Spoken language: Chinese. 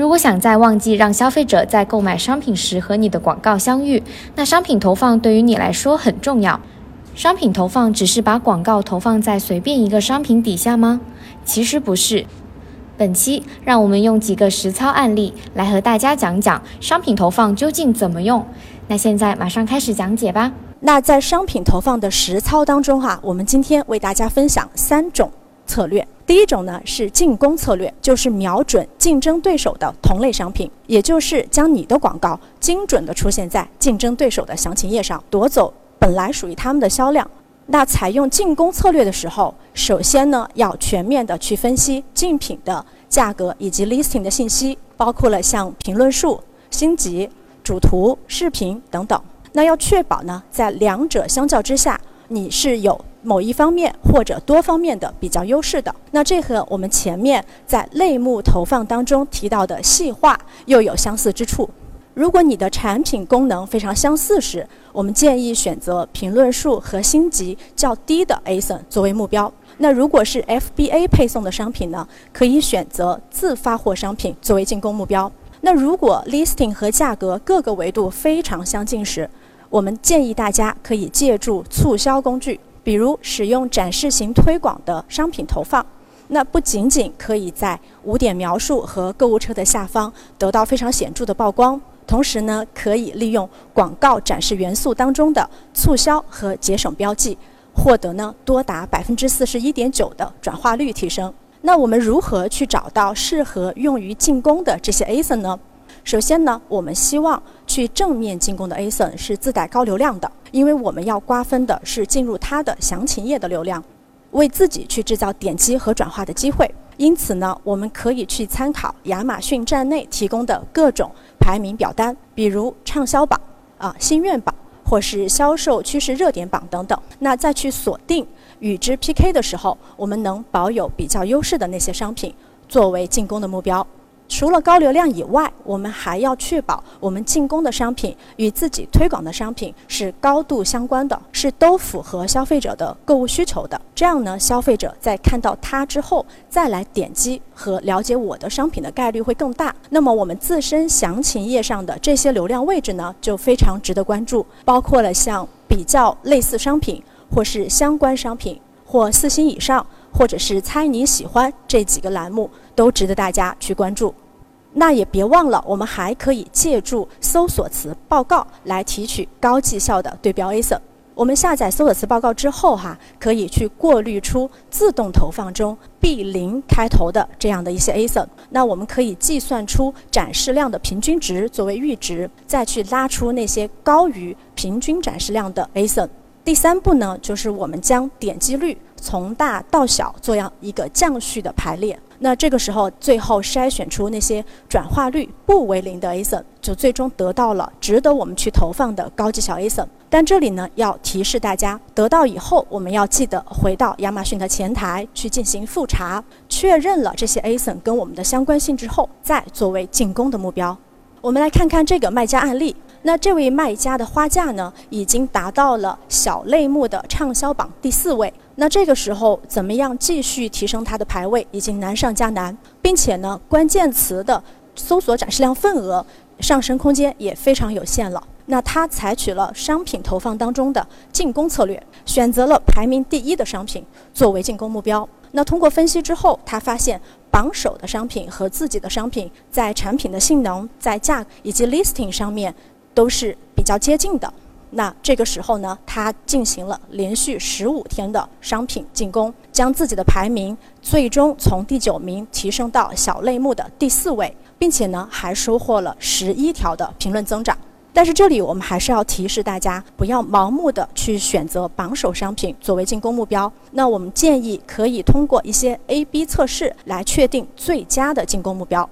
如果想在旺季让消费者在购买商品时和你的广告相遇，那商品投放对于你来说很重要。商品投放只是把广告投放在随便一个商品底下吗？其实不是。本期让我们用几个实操案例来和大家讲讲商品投放究竟怎么用。那现在马上开始讲解吧。那在商品投放的实操当中哈，我们今天为大家分享三种策略。第一种呢是进攻策略，就是瞄准竞争对手的同类商品，也就是将你的广告精准的出现在竞争对手的详情页上，夺走本来属于他们的销量。那采用进攻策略的时候，首先呢要全面的去分析竞品的价格以及 listing 的信息，包括了像评论数、星级、主图、视频等等。那要确保呢，在两者相较之下，你是有。某一方面或者多方面的比较优势的，那这和我们前面在类目投放当中提到的细化又有相似之处。如果你的产品功能非常相似时，我们建议选择评论数和星级较低的 ASIN 作为目标。那如果是 FBA 配送的商品呢，可以选择自发货商品作为进攻目标。那如果 listing 和价格各个维度非常相近时，我们建议大家可以借助促销工具。比如使用展示型推广的商品投放，那不仅仅可以在五点描述和购物车的下方得到非常显著的曝光，同时呢，可以利用广告展示元素当中的促销和节省标记，获得呢多达百分之四十一点九的转化率提升。那我们如何去找到适合用于进攻的这些 ASIN 呢？首先呢，我们希望去正面进攻的 ASIN 是自带高流量的。因为我们要瓜分的是进入它的详情页的流量，为自己去制造点击和转化的机会。因此呢，我们可以去参考亚马逊站内提供的各种排名表单，比如畅销榜、啊心愿榜，或是销售趋势热点榜等等。那再去锁定与之 PK 的时候，我们能保有比较优势的那些商品，作为进攻的目标。除了高流量以外，我们还要确保我们进攻的商品与自己推广的商品是高度相关的，是都符合消费者的购物需求的。这样呢，消费者在看到它之后再来点击和了解我的商品的概率会更大。那么我们自身详情页上的这些流量位置呢，就非常值得关注，包括了像比较类似商品，或是相关商品，或四星以上。或者是猜你喜欢这几个栏目都值得大家去关注，那也别忘了，我们还可以借助搜索词报告来提取高绩效的对标 ASIN。我们下载搜索词报告之后，哈，可以去过滤出自动投放中 B 零开头的这样的一些 ASIN。那我们可以计算出展示量的平均值作为阈值，再去拉出那些高于平均展示量的 ASIN。第三步呢，就是我们将点击率。从大到小做样一个降序的排列，那这个时候最后筛选出那些转化率不为零的 ASIN，就最终得到了值得我们去投放的高绩效 ASIN。但这里呢要提示大家，得到以后我们要记得回到亚马逊的前台去进行复查，确认了这些 ASIN 跟我们的相关性之后，再作为进攻的目标。我们来看看这个卖家案例。那这位卖家的花价呢，已经达到了小类目的畅销榜第四位。那这个时候，怎么样继续提升它的排位，已经难上加难，并且呢，关键词的搜索展示量份额上升空间也非常有限了。那他采取了商品投放当中的进攻策略，选择了排名第一的商品作为进攻目标。那通过分析之后，他发现榜首的商品和自己的商品在产品的性能、在价以及 listing 上面。都是比较接近的。那这个时候呢，他进行了连续十五天的商品进攻，将自己的排名最终从第九名提升到小类目的第四位，并且呢，还收获了十一条的评论增长。但是这里我们还是要提示大家，不要盲目的去选择榜首商品作为进攻目标。那我们建议可以通过一些 A/B 测试来确定最佳的进攻目标。